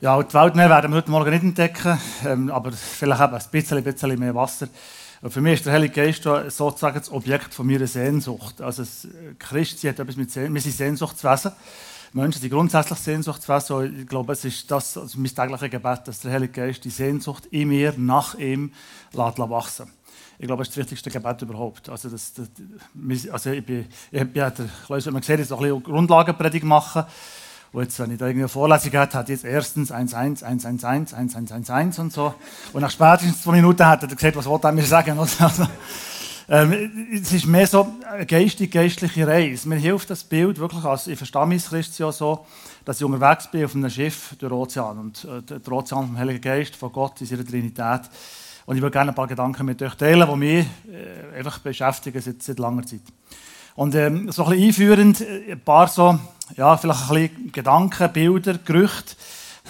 Ja, die Welt mehr werden wir heute Morgen nicht entdecken, ähm, aber vielleicht eben ein bisschen, bisschen mehr Wasser. Und für mich ist der Heilige Geist sozusagen das Objekt von meiner Sehnsucht. Also das Christi hat etwas mit Sehnsucht, wir sind Sehnsuchtswesen. Menschen sind grundsätzlich Sehnsuchtswesen. Ich glaube, es ist das also mein tägliches Gebet, dass der Heilige Geist die Sehnsucht in mir, nach ihm, lässt wachsen ich glaube, das ist das wichtigste Gebet überhaupt. Also, das, das, also ich bin, ich, ich, ich, ich, man sieht, jetzt ein bisschen Grundlagenpredigt machen. Und jetzt, wenn ich da irgendeine Vorlesung hatte, hat jetzt erstens 1, 1, 1, 1, 1, 1, 1, 1, 1 und so. Und nach spätestens zwei Minuten hat er gesagt, was wollte er mir sagen? Also, ähm, es ist mehr so eine geistig geistliche Reise. Mir hilft das Bild wirklich, als ich verstehe mich Christian so, dass ich unterwegs bin auf einem Schiff durch den Ozean. Und äh, der Ozean vom Heiligen Geist, von Gott in seiner Trinität. Und ich würde gerne ein paar Gedanken mit euch teilen, die mich äh, einfach beschäftigen seit, seit langer Zeit. Und ähm, so ein bisschen einführend, äh, ein paar so, ja, vielleicht ein bisschen Gedanken, Bilder, Gerüchte,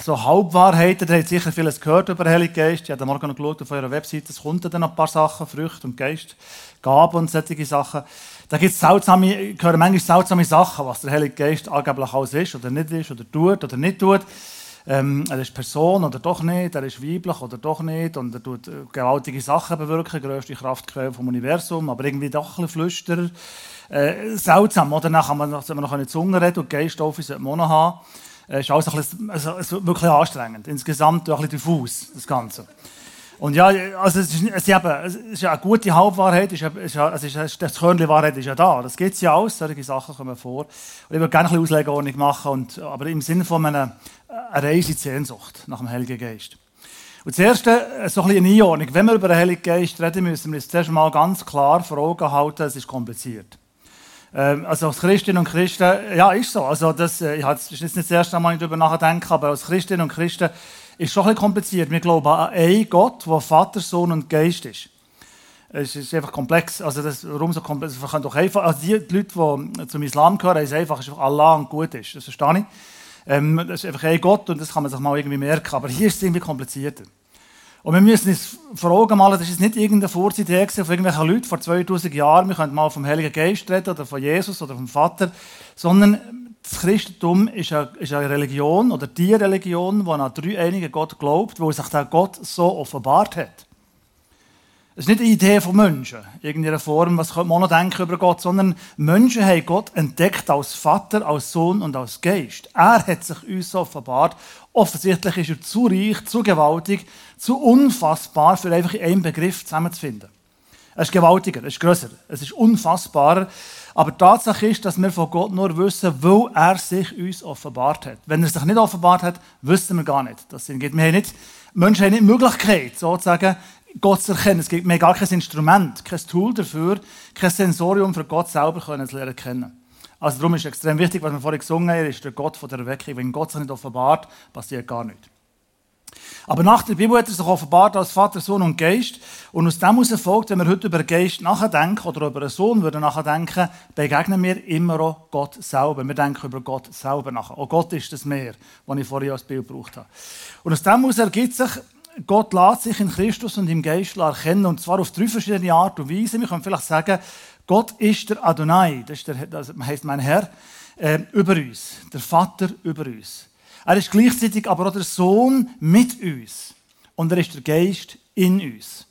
so Halbwahrheiten. Ihr habt sicher vieles gehört über den Heiligen Geist. Ich habe morgen noch geschaut auf eurer Webseite, es kommt dann noch ein paar Sachen, Früchte und Geist, Gaben und solche Sachen. Da gibt es seltsame, ich manchmal seltsame Sachen, was der Heilige Geist angeblich alles ist oder nicht ist oder tut oder nicht tut. Ähm, er ist Person oder doch nicht, er ist weiblich oder doch nicht und er tut äh, gewaltige Sachen bewirken, größte Kraftquelle vom Universum, aber irgendwie doch ein bisschen flüsterer. Äh, seltsam, oder? Dann kann man, man noch eine Zunge reden und Geiststoffe sollte man noch haben. Äh, ist alles ein bisschen, also wirklich anstrengend. Insgesamt ein bisschen diffus, das Ganze. Und ja, also es ist, es eben, es ist eine gute Halbwahrheit, es ist, es ist, das Körnchen Wahrheit ist ja da. Das geht ja aus, solche Sachen kommen vor. Und ich würde gerne ein bisschen Auslegeordnung machen, und, aber im Sinne von einer, einer Reise in Sehnsucht nach dem Heiligen Geist. Und das äh, so ein bisschen eine Einordnung. Wenn wir über den Heiligen Geist reden, müssen wir uns zuerst mal ganz klar vor Augen halten, es ist kompliziert. Ähm, also als Christinnen und Christen, ja, ist so. Also das, äh, ich habe jetzt nicht das erste Mal darüber nachdenken, aber als Christinnen und Christen ist schon ein kompliziert. Wir glauben an einen Gott, der Vater, Sohn und Geist ist. Es ist einfach komplex. Also das, warum so komplex? Wir können doch einfach, also die Leute, die zum Islam gehören, ist einfach, dass Allah und gut ist. Das verstehe ich. Ähm, das ist einfach ein Gott und das kann man sich mal irgendwie merken. Aber hier ist es irgendwie komplizierter. Und wir müssen uns vor Augen malen, das ist nicht irgendeine Vorzeit von irgendwelchen Leuten vor 2000 Jahren. Wir können mal vom Heiligen Geist reden oder von Jesus oder vom Vater. Sondern das Christentum ist eine, ist eine Religion oder die Religion, die an einen dreieinigen Gott glaubt, wo sich der Gott so offenbart hat. Es ist nicht eine Idee von Menschen, irgendeiner Form, was man noch denken über Gott, sondern Menschen haben Gott entdeckt als Vater, als Sohn und als Geist. Er hat sich uns offenbart. Offensichtlich ist er zu reich, zu gewaltig, zu unfassbar, für einfach in einem Begriff zusammenzufinden. Es ist gewaltiger, es ist grösser, es ist unfassbarer. Aber die Tatsache ist, dass wir von Gott nur wissen, wo er sich uns offenbart hat. Wenn er sich nicht offenbart hat, wüssten wir gar nicht, dass es ihn gibt. Wir haben nicht, Menschen haben nicht die Möglichkeit, sozusagen, Gott zu erkennen. Es gibt mir gar kein Instrument, kein Tool dafür, kein Sensorium für Gott selber zu lernen kennen. Also darum ist es extrem wichtig, was wir vorhin gesungen haben, ist der Gott von der Erweckung. Wenn Gott sich nicht offenbart, passiert gar nichts. Aber nach der Bibel hat er sich offenbart als Vater, Sohn und Geist. Und aus dem heraus folgt, wenn wir heute über Geist nachdenken oder über einen Sohn würden nachdenken, begegnen wir immer auch Gott selber. Wir denken über Gott selber nach. Auch Gott ist das Meer, das ich vorhin als Bild gebraucht habe. Und aus dem heraus ergibt sich, Gott lässt sich in Christus und im Geist erkennen. Und zwar auf drei verschiedene Art und Weise. Wir können vielleicht sagen, Gott ist der Adonai, das, ist der, das heißt mein Herr, äh, über uns. Der Vater über uns. Er ist gleichzeitig aber auch der Sohn mit uns. Und er ist der Geist in uns.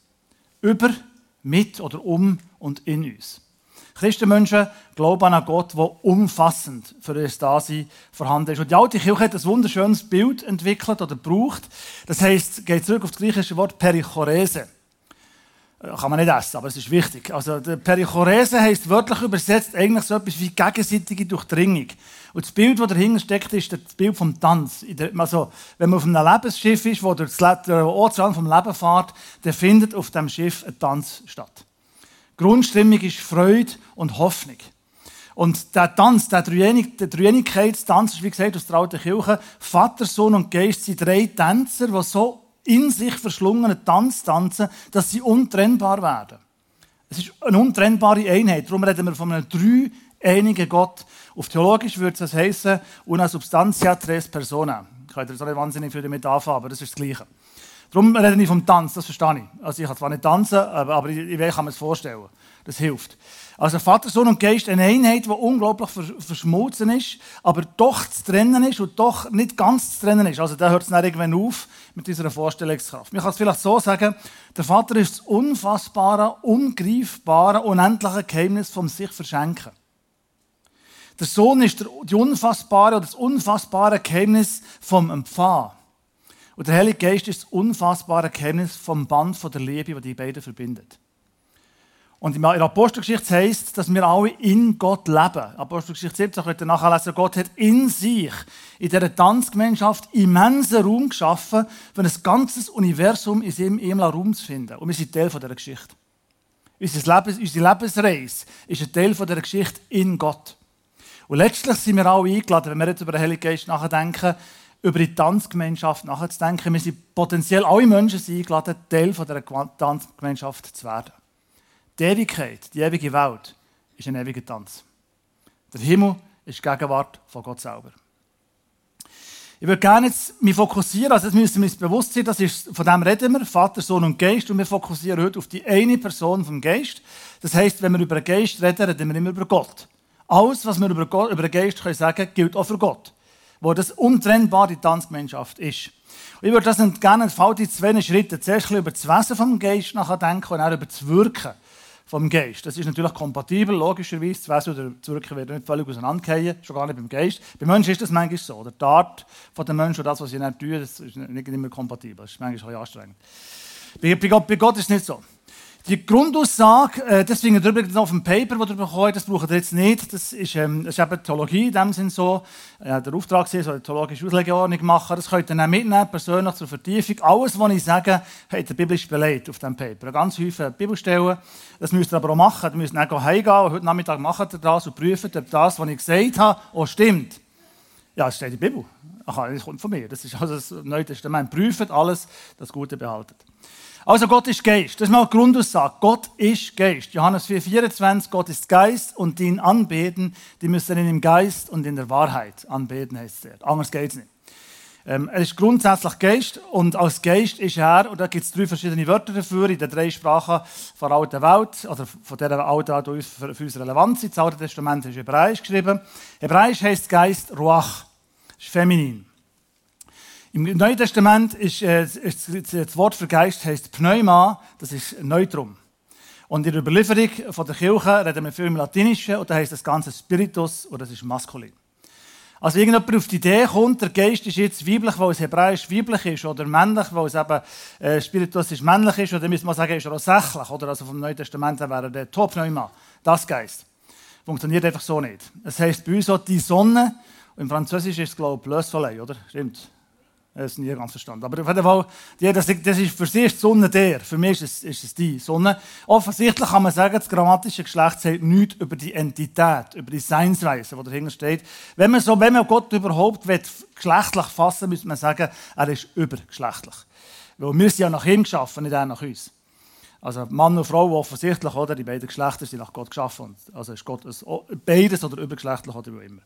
Über, mit oder um und in uns. Christenmenschen glauben an einen Gott, der umfassend für ihr Dasein vorhanden ist. Und die alte Kirche hat ein wunderschönes Bild entwickelt oder gebraucht. Das heißt, geht zurück auf das griechische Wort Perichorese. Kann man nicht essen, aber es ist wichtig. Also, der Perichorese heisst wörtlich übersetzt eigentlich so etwas wie gegenseitige Durchdringung. Und das Bild, das dahinter steckt, ist das Bild vom Tanz. Also, wenn man auf einem Lebensschiff ist, wo der Ozean vom Leben fährt, dann findet auf dem Schiff ein Tanz statt. Grundstimmung ist Freude und Hoffnung. Und der Tanz, der, Dreieinig, ist, wie gesagt, aus der alten Kirche. Vater, Sohn und Geist sind drei Tänzer, die so in sich verschlungenen Tanz tanzen, dass sie untrennbar werden. Es ist eine untrennbare Einheit. Darum reden wir von einem dreieinigen Gott. Auf Theologisch würde es heißen, una substantia tres persona. Ich kann jetzt nicht wahnsinnig viel damit anfangen, aber das ist das Gleiche. Darum rede ich vom Tanz, das verstehe ich. Also ich kann zwar nicht tanzen, aber, aber ich, ich kann mir das vorstellen. Das hilft. Also Vater, Sohn und Geist, eine Einheit, die unglaublich verschmolzen ist, aber doch zu trennen ist und doch nicht ganz zu trennen ist. Also da hört es dann irgendwann auf mit dieser Vorstellungskraft. Man kann es vielleicht so sagen, der Vater ist das unfassbare, ungreifbare, unendliche Geheimnis vom sich verschenken. Der Sohn ist die unfassbare oder das unfassbare Geheimnis vom Empfang. Und der Heilige Geist ist das unfassbare Geheimnis vom Band von der Liebe, das die beiden verbindet. Und in der Apostelgeschichte heißt, dass wir alle in Gott leben. Apostelgeschichte 17 könnt ihr nachlesen, Gott hat in sich, in dieser Tanzgemeinschaft, immensen Raum geschaffen, für ein ganzes Universum in seinem ihm Raum zu finden. Und wir sind Teil dieser Geschichte. Unsere Lebensreise ist ein Teil dieser Geschichte in Gott. Und letztlich sind wir alle eingeladen, wenn wir jetzt über den Heiligen Geist nachdenken, über die Tanzgemeinschaft nachzudenken. Wir sind potenziell alle Menschen eingeladen, Teil dieser Tanzgemeinschaft zu werden. Die Ewigkeit, die ewige Welt, ist ein ewiger Tanz. Der Himmel ist die Gegenwart von Gott selber. Ich würde gerne jetzt mich fokussieren, also jetzt müssen wir uns bewusst sein, das ist, von dem reden wir, Vater, Sohn und Geist, und wir fokussieren heute auf die eine Person vom Geist. Das heißt, wenn wir über den Geist reden, reden wir immer über Gott. Alles, was wir über, Gott, über den Geist können sagen gilt auch für Gott, wo das untrennbar die Tanzgemeinschaft ist. Und ich würde das gerne in zwei Schritten. Zuerst über das Wesen vom Geist nachdenken und dann über das Wirken vom Geist. Das ist natürlich kompatibel, logischerweise. Das Wesen oder das Wirken werden nicht völlig auseinandergehen, schon gar nicht beim Geist. Bei Menschen ist das manchmal so. Oder die Art von den Menschen und das, was sie nicht tun, das ist nicht immer kompatibel. Das ist manchmal auch anstrengend. Bei, Gott, bei Gott ist es nicht so. Die Grundaussage, äh, ihr übrigens auf dem Paper, das ihr bekommt, das braucht ihr jetzt nicht. Das ist, ähm, das ist eben Theologie in dem Sinn so. Äh, der Auftrag ist, so eine theologische Auslegeordnung machen. Das könnt ihr dann mitnehmen, persönlich zur Vertiefung. Alles, was ich sage, hat der biblisch belegt auf dem Paper. Ganz viele Bibelstellen. Das müsst ihr aber auch machen. Ihr müsst dann heimgehen und heute Nachmittag macht ihr das und prüft, ob das, was ich gesagt habe, auch stimmt. Ja, das steht in der Bibel. Ach, das kommt von mir. Das ist also das Neue Testament. Prüft alles, das Gute behaltet. Also Gott ist Geist. Das ist mal die Grundaussage. Gott ist Geist. Johannes 4,24, Gott ist Geist und die ihn anbeten, die müssen ihn im Geist und in der Wahrheit anbeten, heißt es. Anders geht es nicht. Ähm, er ist grundsätzlich Geist und als Geist ist er, und da gibt es drei verschiedene Wörter dafür, in den drei Sprachen der alten Welt, oder von dieser alten die für, für uns relevant sind. Das Alte Testament ist Hebräisch geschrieben. Hebräisch heißt Geist Ruach, ist feminin. Im Neuen Testament ist, äh, ist, das Wort für Geist heißt Pneuma, das ist Neutrum. Und in der Überlieferung von der Kirche reden wir viel im Latinischen und da heißt das Ganze Spiritus oder das ist maskulin. Also irgendjemand auf die Idee kommt, der Geist ist jetzt weiblich, weil es hebräisch weiblich ist, oder männlich, weil es eben äh, Spiritus ist männlich ist, oder müsste man sagen, ist er auch sächlich, oder also vom Neuen Testament wäre der Topneuma, das Geist. Funktioniert einfach so nicht. Es heißt bei uns auch die Sonne, und im Französischen ist es glaube ich Le Soleil, oder? Stimmt. Das ist nie ganz verstanden. Aber auf jeden Fall, das, das ist für sie ist die Sonne der, für mich ist es, ist es die Sonne. Offensichtlich kann man sagen, das grammatische Geschlecht sagt nichts über die Entität, über die Seinsweise, die dahinter steht. Wenn man, so, wenn man Gott überhaupt will, geschlechtlich fassen müsste man sagen, er ist übergeschlechtlich. Weil wir sind ja nach ihm geschaffen, nicht er nach uns. Also Mann und Frau offensichtlich, oder? Die beiden Geschlechter sind nach Gott geschaffen. Also ist Gott beides oder übergeschlechtlich oder wie immer.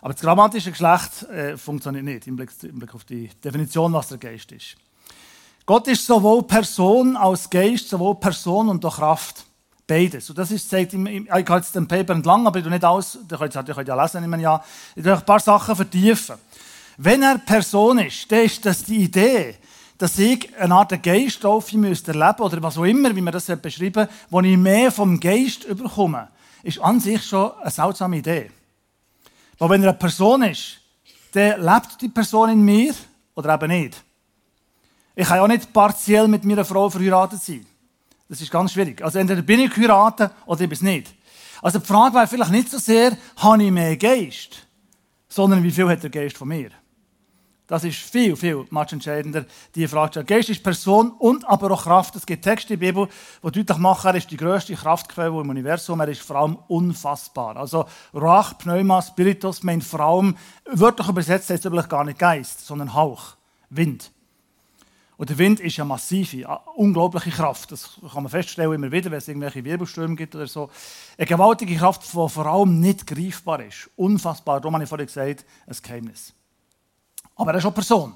Aber das grammatische Geschlecht äh, funktioniert nicht im Blick, im Blick auf die Definition, was der Geist ist. Gott ist sowohl Person als Geist, sowohl Person und auch Kraft. Beides. Und das ist, sagt, ich, ich habe jetzt den Paper entlang, aber ich nicht alles, ihr könnt, ihr könnt ja lesen, ich ja. Ich will ein paar Sachen vertiefen. Wenn er Person ist, dann ist das die Idee, dass ich eine Art Geist auf müsste erleben oder was auch immer, wie man das beschreiben wo ich mehr vom Geist überkomme, ist an sich schon eine seltsame Idee. Weil wenn er eine Person ist, dann lebt die Person in mir oder eben nicht. Ich kann ja nicht partiell mit meiner Frau verheiratet sein. Das ist ganz schwierig. Also entweder bin ich geheiratet oder ich bin es nicht. Also die Frage wäre vielleicht nicht so sehr, habe ich mehr Geist, sondern wie viel hat der Geist von mir? Das ist viel, viel much entscheidender, die Frage. Geist ist Person und aber auch Kraft. Es gibt Texte in der Bibel, die deutlich machen, er ist die grösste Kraftquelle im Universum. Er ist vor allem unfassbar. Also Rach, Pneuma, Spiritus meint vor allem, wörtlich übersetzt heißt es übrigens gar nicht Geist, sondern Hauch, Wind. Und der Wind ist ja massive, unglaubliche Kraft. Das kann man feststellen immer wieder, wenn es irgendwelche Wirbelstürme gibt oder so. Eine gewaltige Kraft, die vor allem nicht greifbar ist. Unfassbar. Darum habe ich vorhin gesagt, ein Geheimnis. Aber er ist auch Person.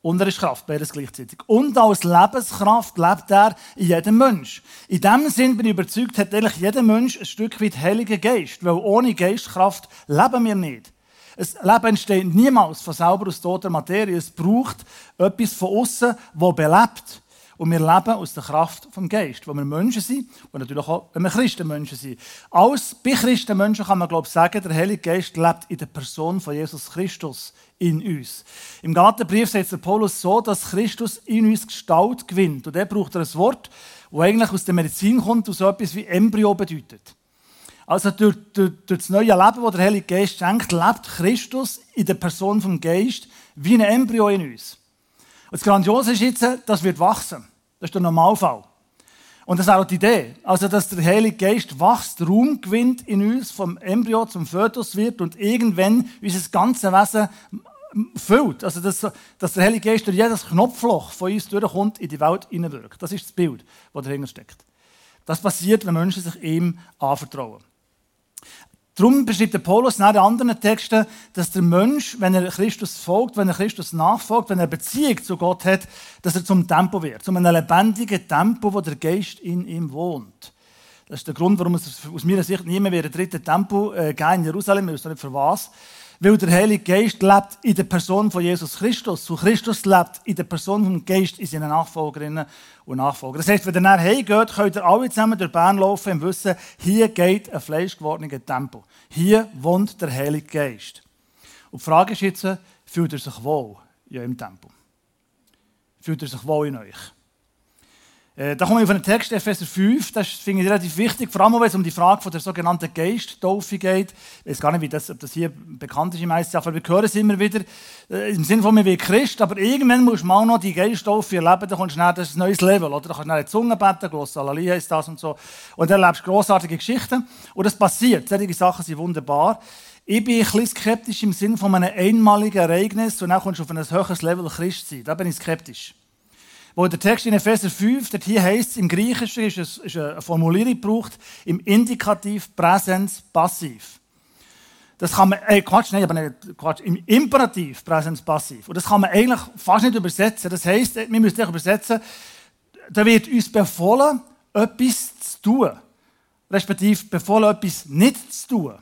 und er ist Kraft, beides gleichzeitig. Und als Lebenskraft lebt er in jedem Mensch. In dem Sinn bin ich überzeugt, hat eigentlich jeder Mensch ein Stück weit Heiligen Geist, weil ohne Geistkraft leben wir nicht. Das Leben entsteht niemals von selber aus toter Materie. Es braucht etwas von außen, das belebt. Und wir leben aus der Kraft vom Geist, wo wir Menschen sind und natürlich auch, wenn wir Christenmenschen sind. Als bei Christenmenschen kann man, glaube ich, sagen, der Heilige Geist lebt in der Person von Jesus Christus in uns. Im Galaterbrief sagt der Paulus so, dass Christus in uns Gestalt gewinnt. Und er braucht er ein Wort, das eigentlich aus der Medizin kommt und so etwas wie Embryo bedeutet. Also durch, durch, durch das neue Leben, das der Heilige Geist schenkt, lebt Christus in der Person vom Geist wie ein Embryo in uns. Und das Grandiose ist jetzt, das wird wachsen. Das ist der Normalfall. Und das ist auch die Idee. Also, dass der Heilige Geist wächst, Raum gewinnt in uns, vom Embryo zum Fötus wird und irgendwann unser ganzes Wesen füllt. Also, dass, dass der Heilige Geist durch jedes Knopfloch von uns durchkommt, in die Welt hineinwirkt. Das ist das Bild, das dahinter steckt. Das passiert, wenn Menschen sich ihm anvertrauen. Darum beschreibt der Paulus in anderen Texten, dass der Mensch, wenn er Christus folgt, wenn er Christus nachfolgt, wenn er Beziehung zu Gott hat, dass er zum Tempo wird, zum einem lebendigen Tempo, wo der Geist in ihm wohnt. Das ist der Grund, warum es aus meiner Sicht niemand mehr ein dritten Tempo äh, in Jerusalem, ich weiß nicht für was. Weil der Heilige Geist lebt in der Person von Jesus Christus. Und Christus lebt in der Person vom Geist in seinen Nachfolgerinnen und Nachfolgern. Das heißt, wenn ihr nachher heimgeht, könnt ihr alle zusammen durch Bern laufen und wissen, hier geht ein fleischgewordener Tempo. Hier wohnt der Heilige Geist. Und die Frage ist jetzt, fühlt er sich wohl in eurem Tempo? Fühlt er sich wohl in euch? Äh, da komme ich auf einen Text, Epheser 5, das finde ich relativ wichtig, vor allem wenn es um die Frage von der sogenannten Geisttaufe geht. Ich weiß gar nicht, wie das, ob das hier bekannt ist im meisten aber wir hören es immer wieder, äh, im Sinne von mir wie Christ, aber irgendwann musst du mal noch die Geisttaufe erleben, dann kommst du schnell, das ist ein neues Level, oder? Da kannst du schnell in die Zunge beten, gross Halleluja ist das und so. Und dann erlebst du grossartige Geschichten. Und das passiert, solche Sachen sind wunderbar. Ich bin ein bisschen skeptisch im Sinne von einem einmaligen Ereignis und dann kommst du auf ein höheres Level Christ sein. Da bin ich skeptisch wo der Text in Epheser 5, dort hier heißt im Griechischen ist, eine Formulierung gebraucht, im Indikativ Präsens Passiv. Das kann man, äh, Quatsch, nein, aber nicht, Quatsch, im Imperativ Präsens Passiv. Und das kann man eigentlich fast nicht übersetzen. Das heisst, wir müssen es übersetzen, da wird uns befohlen, etwas zu tun. Respektive befohlen, etwas nicht zu tun.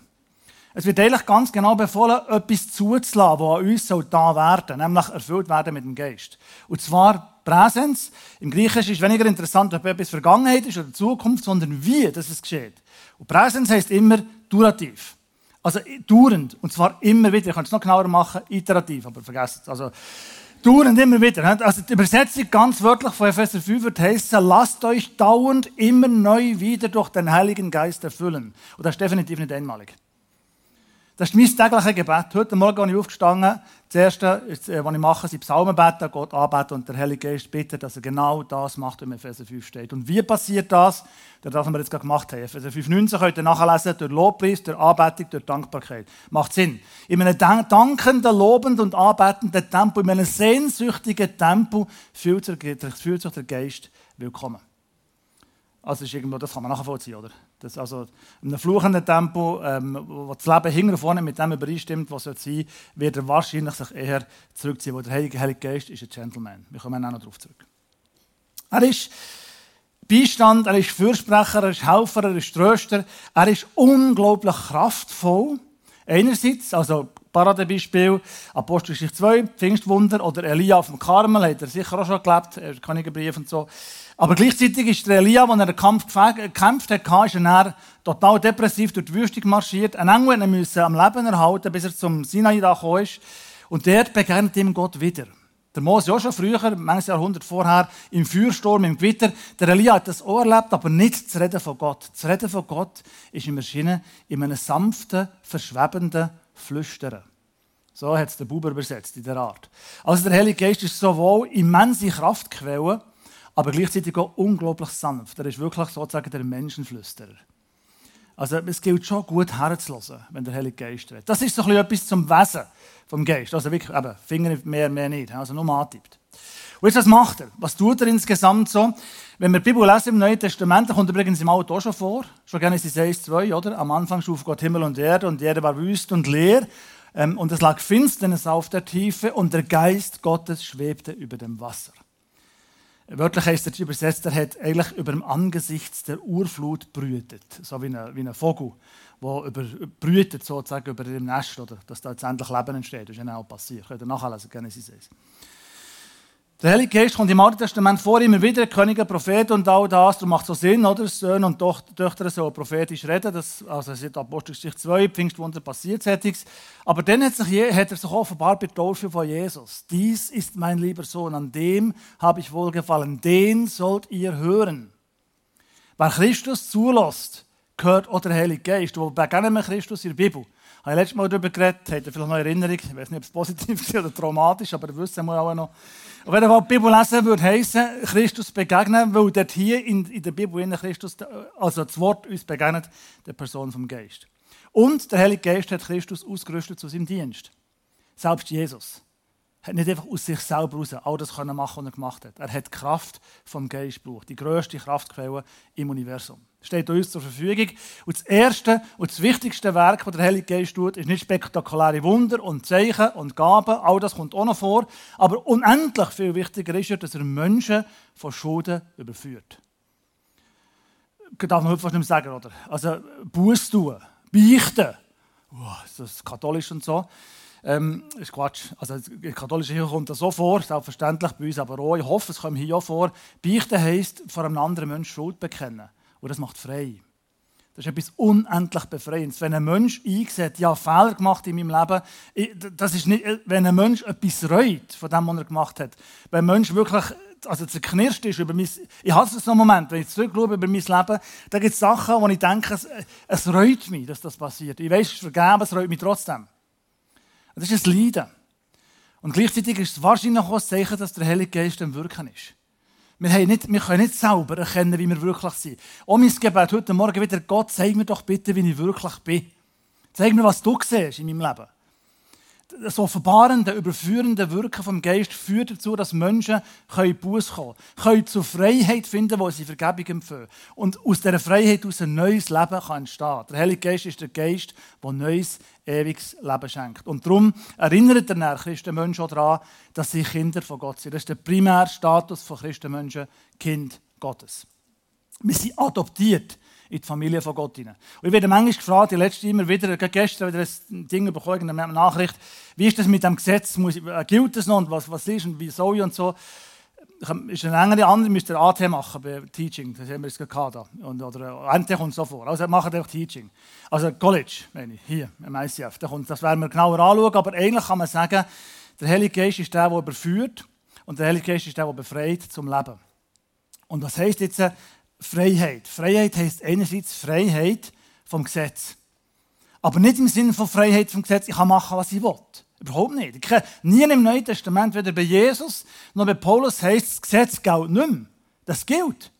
Es wird eigentlich ganz genau befohlen, etwas zuzulassen, was an uns da werden soll, nämlich erfüllt werden mit dem Geist. Und zwar Präsens. Im Griechischen ist weniger interessant, ob etwas Vergangenheit ist oder Zukunft, sondern wie das es geschieht. Und Präsens heisst immer durativ. Also dauernd. Und zwar immer wieder. Ich kann es noch genauer machen, iterativ, aber vergesst es. Also dauernd immer wieder. Also die Übersetzung ganz wörtlich von Epheser 5 wird heißen, lasst euch dauernd immer neu wieder durch den Heiligen Geist erfüllen. Und das ist definitiv nicht einmalig. Das ist mein tägliches Gebet. Heute Morgen bin ich aufgestanden. Das Erste, was ich mache, sind Psalmen beten, Gott anbeten und der Heilige Geist bittet, dass er genau das macht, wie im Epheser 5 steht. Und wie passiert das? Das, was wir jetzt gerade gemacht haben. Epheser 5,19 könnt ihr nachlesen, durch Lobpreis, durch Anbetung, durch Dankbarkeit. Macht Sinn. In einem dankenden, lobenden und anbetenden Tempo, in einem sehnsüchtigen Tempo fühlt sich der Geist willkommen. Also ist irgendwo, das kann man nachvollziehen, oder? Das also in einem fluchenden Tempo, ähm, wo das Leben hinten vorne mit dem übereinstimmt, was soll sein, wird er wahrscheinlich sich eher zurückziehen, weil der Heilige, Heilige Geist ist ein Gentleman. Wir kommen auch noch darauf zurück. Er ist Beistand, er ist Fürsprecher, er ist Helfer, er ist Tröster, er ist unglaublich kraftvoll. Einerseits, also Paradebeispiel, Apostelgeschichte 2, Pfingstwunder oder Elia auf dem Karmel, hat er sicher auch schon gelebt, Königenbrief und so. Aber gleichzeitig ist der Elia, als er den Kampf gekämpft hat, ist er total depressiv durch die Wüste marschiert. Ein Engel musste am Leben erhalten, bis er zum Sinai gekommen ist. Und dort begegnet ihm Gott wieder. Der Mose auch schon früher, manches Jahrhundert vorher, im Feuersturm, im Gewitter. Der Elia hat das auch erlebt, aber nicht das Reden von Gott. Das Reden von Gott ist ihm erschienen in einem sanften, verschwebenden Flüstern. So hat es der Buber übersetzt, in der Art. Also der Heilige Geist ist sowohl immense Kraftquelle, aber gleichzeitig auch unglaublich sanft. Er ist wirklich sozusagen der Menschenflüsterer. Also es gilt schon gut herzuhören, wenn der Heilige Geist redet. Das ist so ein bisschen etwas zum Wesen vom Geist. Also wirklich, eben, Finger mehr, mehr nicht. Also nur antippt. Und jetzt, was macht er? Was tut er insgesamt so? Wenn wir die Bibel lesen im Neuen Testament, kommt übrigens im Alten auch schon vor, schon Genesis 1, 2, oder? Am Anfang schuf Gott Himmel und Erde und die Erde war wüst und leer. Ähm, und es lag Finsternis auf der Tiefe und der Geist Gottes schwebte über dem Wasser. Wörtlich heißt es übersetzt, er hat eigentlich über dem Angesicht der Urflut brütet, so wie ein, wie ein Vogel, der über, brütet sozusagen über dem Nest, oder, dass da letztendlich Leben entsteht. Das ist ja auch passiert. Könnt ihr nachlesen, Genesis 1. Der Heilige Geist kommt im Alten Testament vor, immer wieder, Könige, Propheten und all das. Darum macht es so Sinn, oder? Söhne und Töchter sollen prophetisch reden. Das, also, es ist Apostelgeschichte 2, Pfingstwunder passiert, sättiges. Aber dann hat, sich, hat er sich offenbar bei von Jesus. Dies ist mein lieber Sohn, an dem habe ich wohlgefallen. Den sollt ihr hören. Wer Christus zulässt, gehört auch der Heilige Geist. Wo begegnen wir Christus in der Bibel? Ich habe letztes Mal darüber geredet, habt ihr vielleicht noch Erinnerung, ich weiß nicht, ob es positiv ist oder traumatisch, aber ihr wisst wir auch noch. Und wenn ihr die Bibel lesen würde heißen, Christus begegnen, weil dort hier in, in der Bibel in Christus, also das Wort uns begegnet, der Person vom Geist. Und der Heilige Geist hat Christus ausgerüstet zu seinem Dienst. Selbst Jesus hat nicht einfach aus sich selber heraus all das können machen, was er gemacht hat. Er hat Kraft vom Geist gebraucht, die grösste Kraftquelle im Universum. Steht uns zur Verfügung. Und das erste und das wichtigste Werk, das der Heilige Geist tut, ist nicht spektakuläre Wunder und Zeichen und Gaben, all das kommt auch noch vor, aber unendlich viel wichtiger ist, dass er Menschen von Schulden überführt. Das darf man heute fast nicht mehr sagen, oder? Also Buß tun, beichten, das ist katholisch und so. Ähm, ist Quatsch. Also, in der Kirche kommt das so vor, selbstverständlich bei uns aber auch. Ich hoffe, es kommt hier auch vor. Beichten heisst, vor einem anderen Menschen Schuld bekennen. Und das macht frei. Das ist etwas unendlich Befreiendes. Wenn ein Mensch einsieht, ja, Fehler gemacht in meinem Leben, das ist nicht, wenn ein Mensch etwas reut von dem, was er gemacht hat. Wenn ein Mensch wirklich also zerknirscht ist über mein, ich hasse so einen Moment, wenn ich zurückschaue über mein Leben, da gibt es Sachen, wo ich denke, es, es reut mich, dass das passiert. Ich weiß, es ist vergeben, es reut mich trotzdem. Das ist ein Leiden. Und gleichzeitig ist es wahrscheinlich auch ein Zeichen, dass der Heilige Geist am Wirken ist. Wir, haben nicht, wir können nicht selber erkennen, wie wir wirklich sind. Auch mein Gebet heute Morgen wieder, Gott, zeig mir doch bitte, wie ich wirklich bin. Zeig mir, was du siehst in meinem Leben das offenbarende, überführende Wirken vom Geist führt dazu, dass Menschen Buß kommen können, zur Freiheit finden, wo sie Vergebung empfehlen. Und aus dieser Freiheit aus ein neues Leben kann entstehen. Der Heilige Geist ist der Geist, der neues, ewiges Leben schenkt. Und darum erinnert der Christenmenschen auch daran, dass sie Kinder von Gott sind. Das ist der primäre Status von Christenmenschen, Kind Gottes. Wir sind adoptiert in die Familie von Gott hinein. Und ich werde manchmal gefragt, die letzte immer wieder, gestern wieder ein Ding bekommen, eine Nachricht, wie ist das mit dem Gesetz, äh, gilt das noch und was, was ist und wie soll ich und so. Ist eine längere andere, müsst ihr AT machen bei Teaching, das haben wir jetzt gehabt Und, oder NT kommt so vor. Also macht einfach Teaching. Also College, meine ich, hier im ICF. Da kommt, das werden wir genauer anschauen, aber eigentlich kann man sagen, der Heilige Geist ist der, der überführt und der Heilige Geist ist der, der befreit zum Leben. Und was heisst jetzt, Freiheit. Freiheit heißt einerseits Freiheit vom Gesetz. Aber nicht im Sinne von Freiheit vom Gesetz, ich kann machen, was ich will. Überhaupt nicht. Ich nie im Neuen Testament, weder bei Jesus noch bei Paulus, heißt das Gesetz gilt nicht mehr. Das gilt.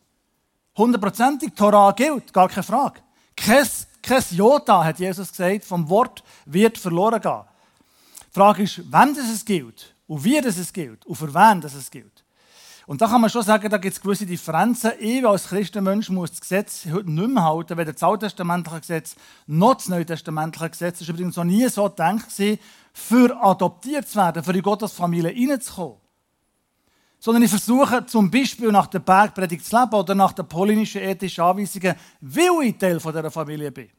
Hundertprozentig, Torah gilt, gar keine Frage. Kein, kein Jota, hat Jesus gesagt, vom Wort wird verloren gehen. Die Frage ist, wann das es gilt und wie das es gilt und für wen das es gilt. Und da kann man schon sagen, da gibt es gewisse Differenzen. Ich als Christenmensch muss das Gesetz heute nicht mehr halten, weder das alttestamentliche Gesetz noch das neutestamentliche Gesetz. Das ist übrigens noch nie so gedacht für adoptiert zu werden, für die Gottesfamilie reinzukommen. Sondern ich versuche zum Beispiel nach der Bergpredigt zu leben oder nach den polynischen ethischen Anweisungen, weil ich Teil dieser Familie bin.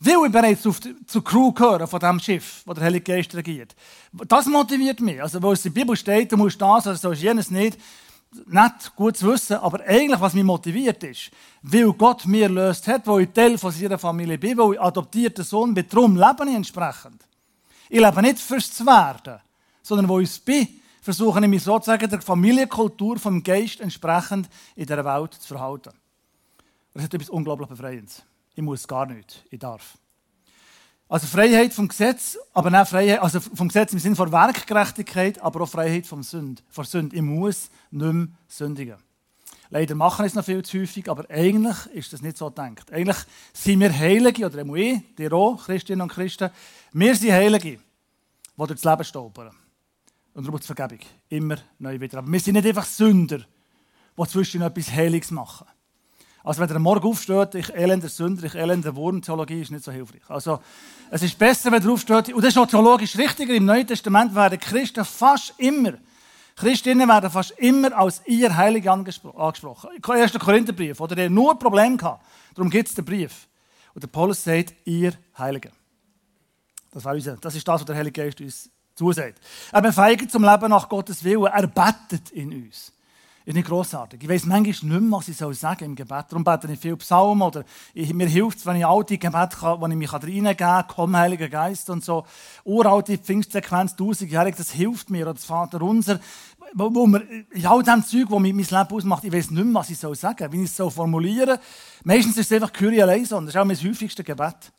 Will ich bereits auf die, zur Crew gehören von diesem Schiff, das der Heilige Geist regiert. Das motiviert mich. Also, wo es in der Bibel steht, du musst das, also ist jenes nicht, nicht gut zu wissen, aber eigentlich, was mich motiviert ist, weil Gott mir löst hat, wo ich Teil von seiner Familie bin, wo ich adoptierter Sohn bin, darum lebe ich entsprechend. Ich lebe nicht fürs zu werden, sondern wo ich bin, versuche ich mich sozusagen der Familienkultur vom Geist entsprechend in der Welt zu verhalten. Das ist etwas unglaublich Befreiendes. Ich muss gar nicht, ich darf. Also Freiheit vom Gesetz, aber nicht Freiheit, also vom Gesetz im Sinne von Werkgerechtigkeit, aber auch Freiheit vom Sünd, von Sünde. Ich muss nicht mehr sündigen. Leider machen es noch viel zu häufig, aber eigentlich ist das nicht so gedacht. Eigentlich sind wir Heilige, oder ich, die auch, Christinnen und Christen, wir sind Heilige, die durchs Leben stolpern. Und darum die Vergebung. Immer neu wieder. Aber wir sind nicht einfach Sünder, die zwischen etwas Heiliges machen. Also wenn ihr Morgen aufsteht, ich elender Sünder, ich elender Wurm, Theologie ist nicht so hilfreich. Also es ist besser, wenn ihr aufsteht, und das ist auch theologisch richtiger, im Neuen Testament werden Christen fast immer, Christinnen werden fast immer als ihr Heilige angesprochen. 1. Korintherbrief, oder der nur Probleme gehabt. Darum gibt es den Brief. Und der Paulus sagt, ihr Heilige. Das, war unser, das ist das, was der Heilige Geist uns zusagt. Er befeigt zum Leben nach Gottes Willen. Er bettet in uns. Ist nicht grossartig. Ich weiß manchmal nicht mehr, was ich soll sagen im Gebet. Darum bete ich viel Psalmen oder ich, mir hilft es, wenn ich alte Gebete kann, wo ich mich reingeben kann, komm, Heiliger Geist und so. Uralte Pfingstsequenz, tausendjährig, das hilft mir. Oder das Vater Unser, wo, wo man, in all dem Zeug, das mein Leben ausmacht, ich weiß nicht mehr, was ich soll sagen wie ich es soll formulieren Meistens ist es einfach Kyrie eleison. Das ist auch mein häufigste Gebet.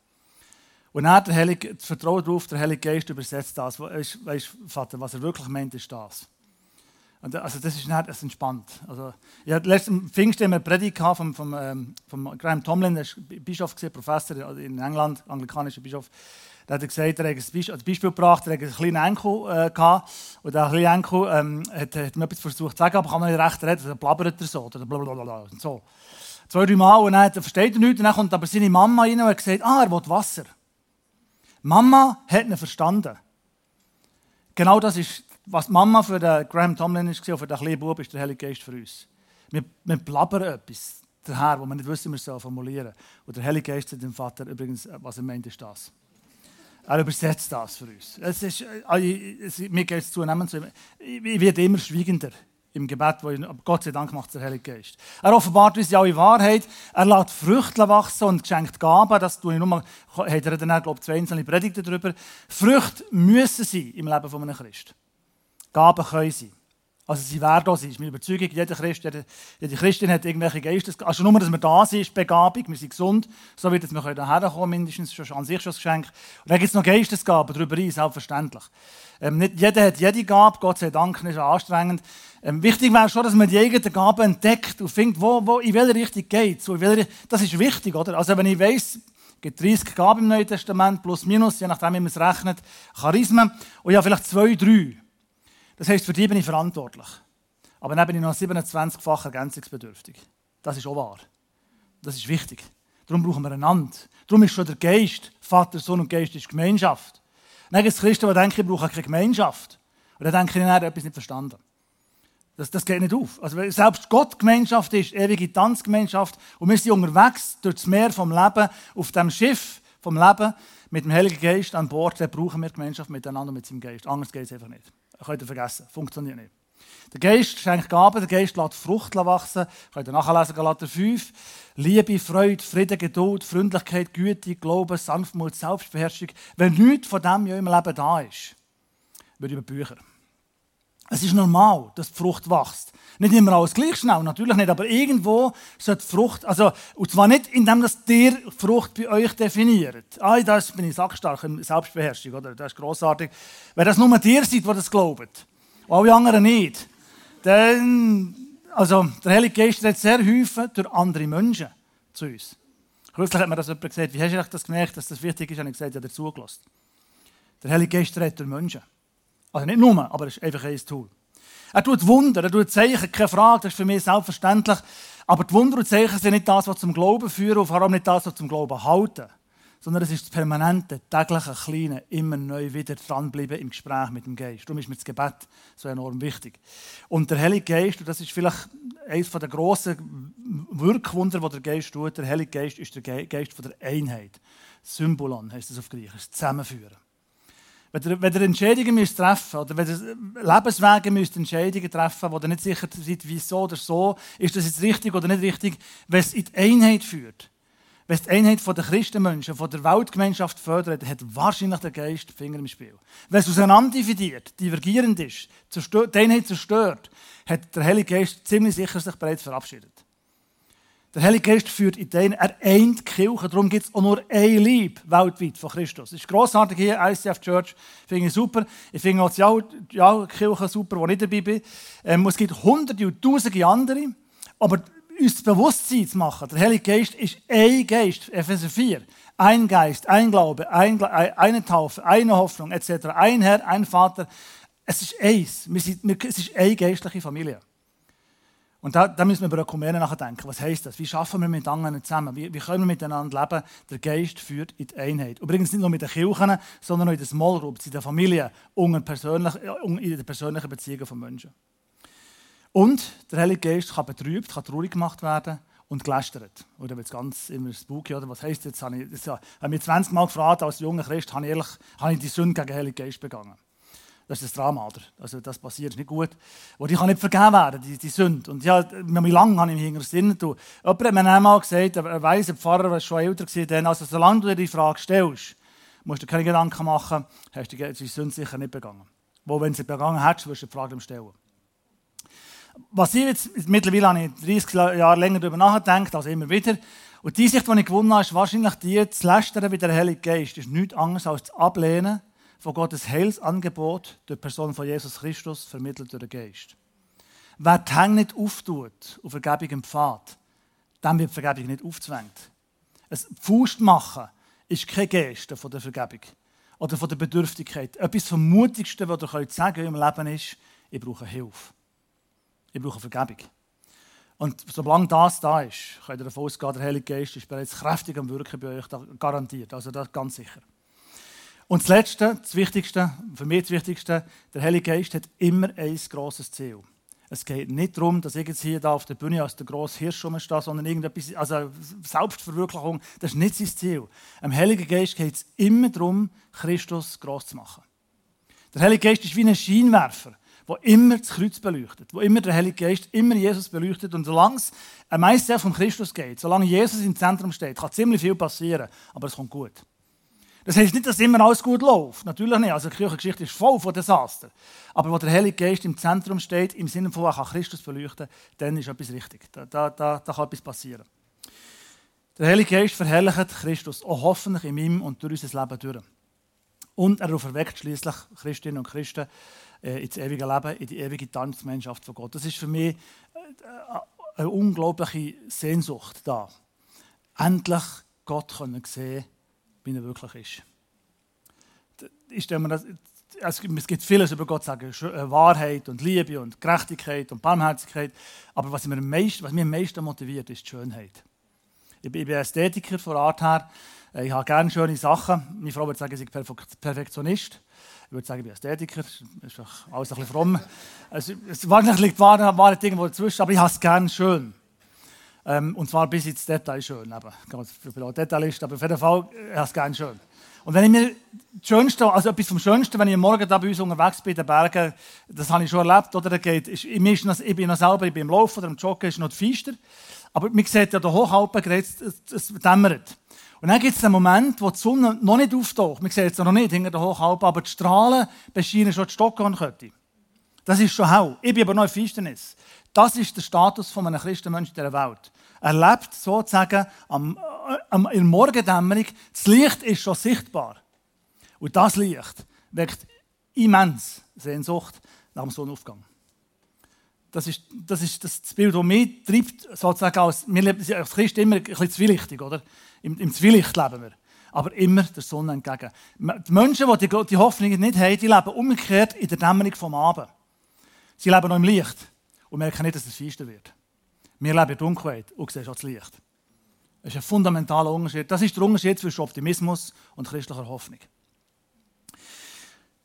Und dann der Heilige, das Vertrauen darauf, der Heilige Geist übersetzt das. Weißt, weißt, Vater, was er wirklich meint, ist das. Also das ist nicht das entspannt. Also, ich hatte letzten Pfingsten eine Predigt vom, vom, ähm, vom Graham Tomlin, der Bischof, gewesen, Professor in England, anglikanischer Bischof. Der hat gesagt, er hat ein Beispiel, Beispiel gebracht, er hat einen kleinen Enkel äh, gehabt, und der kleine Enkel ähm, hat, hat mir etwas versucht zu sagen, aber kann man nicht recht reden, dann blabbert er so, oder und so. Zwei, drei Mal, und dann versteht er nichts, und dann kommt aber seine Mama rein und hat gesagt, ah, er will Wasser. Mama hat ihn verstanden. Genau das ist was Mama für den Graham Tomlin ist, für den kleinen Bub, ist der Heilige Geist für uns. Wir, wir plappern etwas daher, wo wir nicht wissen, wie wir es formulieren Und der Heilige Geist sagt dem Vater übrigens, was er meint, ist das. Er übersetzt das für uns. Es ist, äh, es, mir geht es zunehmend so. Ich werde immer schweigender im Gebet, wo ich, Gott sei Dank macht der Heilige Geist. Er offenbart uns ja alle Wahrheit. Er lässt Früchte wachsen und geschenkt Gaben. Das tue ich nur mal, hat er dann, glaube ich, zwei einzelne Predigten darüber. Früchte müssen sein im Leben von einem Christ. Gaben können sein. Also sie werden da sein. ist meine Überzeugung. Jeder Christ, jede, jede Christin hat irgendwelche Geistes... Also nur, dass wir da sind, ist Begabung. Wir sind gesund. So wird es wir hierher kommen, mindestens schon an sich schon das Geschenk. Und dann gibt es noch Geistesgaben darüber ein, selbstverständlich. Ähm, nicht jeder hat jede Gabe, Gott sei Dank, nicht anstrengend. Ähm, wichtig wäre schon, dass man die eigenen Gaben entdeckt und findet, wo, wo, in welche Richtung geht so, Das ist wichtig, oder? Also wenn ich weiss, es gibt 30 Gaben im Neuen Testament, plus minus, je nachdem, wie man es rechnet, Charismen, und ja, vielleicht zwei, drei das heisst, für die bin ich verantwortlich. Aber dann bin ich noch 27-fach ergänzungsbedürftig. Das ist auch wahr. Das ist wichtig. Darum brauchen wir einander. Darum ist schon der Geist, Vater, Sohn und Geist, ist Gemeinschaft. Dann gibt es Christen, die denken, ich brauche keine Gemeinschaft. Und dann denke ich, nein, etwas nicht verstanden. Das, das geht nicht auf. Also, selbst Gott Gemeinschaft ist, ewige Tanzgemeinschaft, und wir sind unterwegs durch das Meer vom Leben, auf dem Schiff vom Leben, mit dem Heiligen Geist an Bord, dann brauchen wir Gemeinschaft miteinander mit seinem Geist. Anders geht es einfach nicht. Könnt ihr vergessen. Funktioniert nicht. Der Geist schenkt Gaben, der Geist lässt Frucht wachsen. Könnt ihr nachlesen, Galater 5. Liebe, Freude, Frieden, Geduld, Freundlichkeit, Güte, Glauben, Sanftmut, Selbstbeherrschung. Wenn nichts von dem in eurem Leben da ist, ich über Bücher. Es ist normal, dass die Frucht wächst. Nicht immer alles gleich schnell, natürlich nicht, aber irgendwo sollte die Frucht, also, und zwar nicht, indem das dir Frucht bei euch definiert. Ah, das bin ich sackstark in Selbstbeherrschung, oder? Das ist grossartig. Wenn das nur dir seid, die das glaubt, und alle anderen nicht, dann, also, der Heilige Geist redet sehr häufig durch andere Menschen zu uns. Kürzlich hat mir das jemand gesagt, wie hast du das gemerkt, dass das wichtig ist? Und ich gesagt, ja, der zugelassen. Der Heilige Geist redet durch Menschen. Also nicht nur, aber es ist einfach ein Tool. Er tut Wunder, er tut Zeichen, keine Frage, das ist für mich selbstverständlich. Aber die Wunder und Zeichen sind nicht das, was zum Glauben führen und vor allem nicht das, was zum Glauben halten. Sondern es ist das permanente, tägliche, kleine, immer neu wieder dranbleiben im Gespräch mit dem Geist. Darum ist mir das Gebet so enorm wichtig. Und der Heilige Geist, und das ist vielleicht eines der grossen Wirkwunder, die der Geist tut, der Heilige Geist ist der Geist der Einheit. Symbolon heißt das auf Griechisch, zusammenführen. Wenn ihr, wenn ihr Entscheidungen müsst treffen oder wenn ihr Lebenswege müsst Entscheidungen treffen wo ihr nicht sicher seid, wieso oder so, ist das jetzt richtig oder nicht richtig, wenn es in die Einheit führt. Wenn es die Einheit der Christenmenschen, von der Weltgemeinschaft fördert, hat wahrscheinlich der Geist Finger im Spiel. Wenn es auseinander dividiert, divergierend ist, die Einheit zerstört, hat der Heilige Geist ziemlich sicher sich bereits verabschiedet. Der Heilige Geist führt in den, er eint die Kirche. Darum gibt es auch nur ein Lieb weltweit von Christus. Das ist grossartig hier, ICF Church, finde ich super. Ich finde auch die Kirche super, wo ich dabei bin. Ähm, es gibt hunderte und tausende andere. Aber uns Bewusstsein zu machen, der Heilige Geist ist ein Geist, Epheser 4. Ein Geist, ein Glaube, ein, eine Taufe, eine Hoffnung etc. Ein Herr, ein Vater. Es ist eins. Wir sind, es ist eine geistliche Familie. Und da, da müssen wir über Ökumene nachdenken. Was heisst das? Wie schaffen wir mit anderen zusammen? Wie, wie können wir miteinander leben? Der Geist führt in die Einheit. Übrigens nicht nur mit den Kirchen, sondern auch in den Small in der Familie, in den persönlichen Beziehungen von Menschen. Und der Heilige Geist kann betrübt, kann traurig gemacht werden und gelästert. Oder wird es ganz immer spooky, oder was heisst jetzt? Habe ich, das, habe mich 20 Mal gefragt, als junger Christ, habe ich, ehrlich, habe ich die Sünde gegen den Heiligen Geist begangen. Das ist das Drama, oder? Also das passiert, ist nicht gut. Und die kann nicht vergeben werden, die, die Sünde. Und ja, wie lange habe ich mich hinter Sinn tun? Jemand hat mir einmal gesagt, ein weiser Pfarrer, der schon älter war, also solange du dir die Frage stellst, musst du keine Gedanken machen, hast du die Sünde sicher nicht begangen. Wo, wenn du sie begangen hättest, wirst du die Frage stellen. Was ich jetzt, mittlerweile habe ich 30 Jahre länger darüber nachgedacht, also immer wieder. Und die Sicht, die ich gewonnen habe, ist wahrscheinlich die, zu lästern wie der Heilige Geist, ist nichts anderes als zu ablehnen von Gottes Heilsangebot durch die Person von Jesus Christus, vermittelt durch den Geist. Wer die Hänge nicht auftut auf Vergebung Pfad, dem wird Vergebung nicht aufzwängt. Ein Faust machen ist keine Geste von der Vergebung oder von der Bedürftigkeit. Etwas vom Mutigsten, was ihr sagen könnt im Leben ist, ich brauche Hilfe. Ich brauche Vergebung. Und solange das da ist, könnt ihr davon ausgehen, der Heilige Geist ist bereits kräftig am Wirken bei euch, garantiert. Also das ganz sicher. Und das Letzte, das Wichtigste, für mich das Wichtigste, der Heilige Geist hat immer ein grosses Ziel. Es geht nicht darum, dass ich jetzt hier auf der Bühne als der grosse Hirsch rumstehe, sondern irgendetwas, also Selbstverwirklichung, das ist nicht sein Ziel. Im Heiligen Geist geht es immer darum, Christus groß zu machen. Der Heilige Geist ist wie ein Scheinwerfer wo immer das Kreuz beleuchtet, wo immer der Heilige Geist immer Jesus beleuchtet. Und solange es ein Meister von Christus geht, solange Jesus im Zentrum steht, kann ziemlich viel passieren, aber es kommt gut. Das heißt nicht, dass immer alles gut läuft. Natürlich nicht. Also die Kirchengeschichte ist voll von Desaster. Aber wo der Heilige Geist im Zentrum steht, im Sinne von, er kann Christus beleuchten, dann ist etwas richtig. Da, da, da, da kann etwas passieren. Der Heilige Geist verherrlicht Christus auch hoffentlich in ihm und durch unser Leben durch. Und er verweckt schließlich Christinnen und Christen äh, ins ewige Leben, in die ewige Tanzgemeinschaft von Gott. Das ist für mich äh, eine unglaubliche Sehnsucht da. Endlich Gott können sehen, wie er wirklich ist. Ich stelle mir das, es gibt vieles über Gott sagen, äh, Wahrheit und Liebe und Gerechtigkeit und Barmherzigkeit. Aber was, mir am meisten, was mich am meisten motiviert, ist die Schönheit. Ich bin Ästhetiker von Art her. Ich habe gerne schöne Sachen. Meine Frau würde sagen, ich bin Perfektionist. Ich würde sagen, ich bin Ästhetiker, das ist alles ein bisschen fromm. Also, es liegt Wahrheit irgendwo dazwischen, aber ich habe es gerne schön. Ähm, und zwar bis ins Detail schön. Ich bin auch Detailist, aber auf jeden Fall, habe es gerne schön. Und wenn ich mir das Schönste, also etwas vom Schönsten, wenn ich Morgen da bei uns unterwegs bin, in den Bergen, das habe ich schon erlebt, oder? Da geht, ist, ich, noch, ich bin noch selber, ich bin im Laufen oder im Joggen, ist noch Feister. Aber man sieht ja, der Hochalpen, es, es dämmert. Und dann gibt es einen Moment, wo die Sonne noch nicht auftaucht. Man sieht es noch nicht hinter der Hochalpe, aber die Strahlen bescheinen schon die Stockhornkette. Das ist schon hell. Ich bin aber noch in Finsternis. Das ist der Status von einem Christenmensch in dieser Welt. Er lebt sozusagen am, am, in der Morgendämmerung. Das Licht ist schon sichtbar. Und das Licht weckt immens Sehnsucht nach dem Sonnenaufgang. Das ist das, ist das Bild, das mich treibt, sozusagen als, wir leben als Christen immer ein bisschen zwielichtig, oder? Im, Im Zwielicht leben wir. Aber immer der Sonne entgegen. Die Menschen, die die, die Hoffnung nicht haben, die leben umgekehrt in der Dämmerung vom Abend. Sie leben noch im Licht und merken nicht, dass es feister wird. Wir leben in Dunkelheit und sehen schon das Licht. Das ist ein fundamentaler Unterschied. Das ist der Unterschied zwischen Optimismus und christlicher Hoffnung.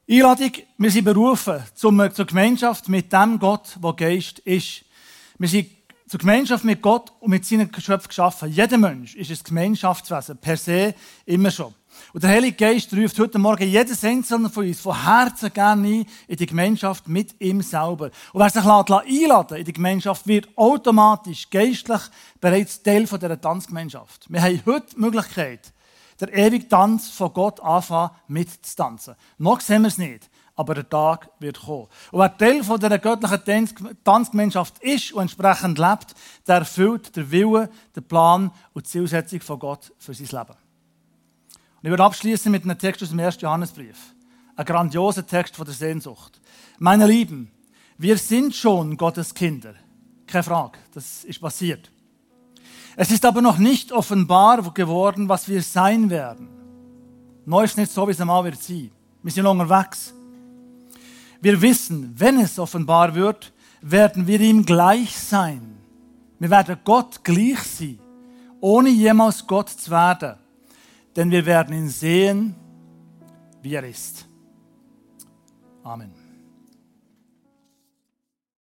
Einladung, wir sind berufen zur Gemeinschaft mit dem Gott, der Geist ist. Wir sind zur Gemeinschaft mit Gott und mit seinen Geschöpfen geschaffen. Jeder Mensch ist ein Gemeinschaftswesen, per se, immer schon. Und der Heilige Geist ruft heute Morgen jedes einzelne von uns von Herzen gerne ein in die Gemeinschaft mit ihm selber. Und wer sich einladen in die Gemeinschaft, wird automatisch geistlich bereits Teil dieser Tanzgemeinschaft. Wir haben heute die Möglichkeit, der ewige Tanz von Gott anfangen mitzutanzen. Noch sehen wir es nicht aber der Tag wird kommen. Und wer Teil dieser göttlichen Tanzgemeinschaft ist und entsprechend lebt, der erfüllt den Willen, den Plan und die Zielsetzung von Gott für sein Leben. Und ich werde abschließen mit einem Text aus dem 1. Johannesbrief. Ein grandioser Text von der Sehnsucht. Meine Lieben, wir sind schon Gottes Kinder. Keine Frage, das ist passiert. Es ist aber noch nicht offenbar geworden, was wir sein werden. Neu ist nicht so, wie es einmal wird sein. Wir sind unterwegs. Wir wissen, wenn es offenbar wird, werden wir ihm gleich sein. Wir werden Gott gleich sein, ohne jemals Gott zu werden. Denn wir werden ihn sehen, wie er ist. Amen.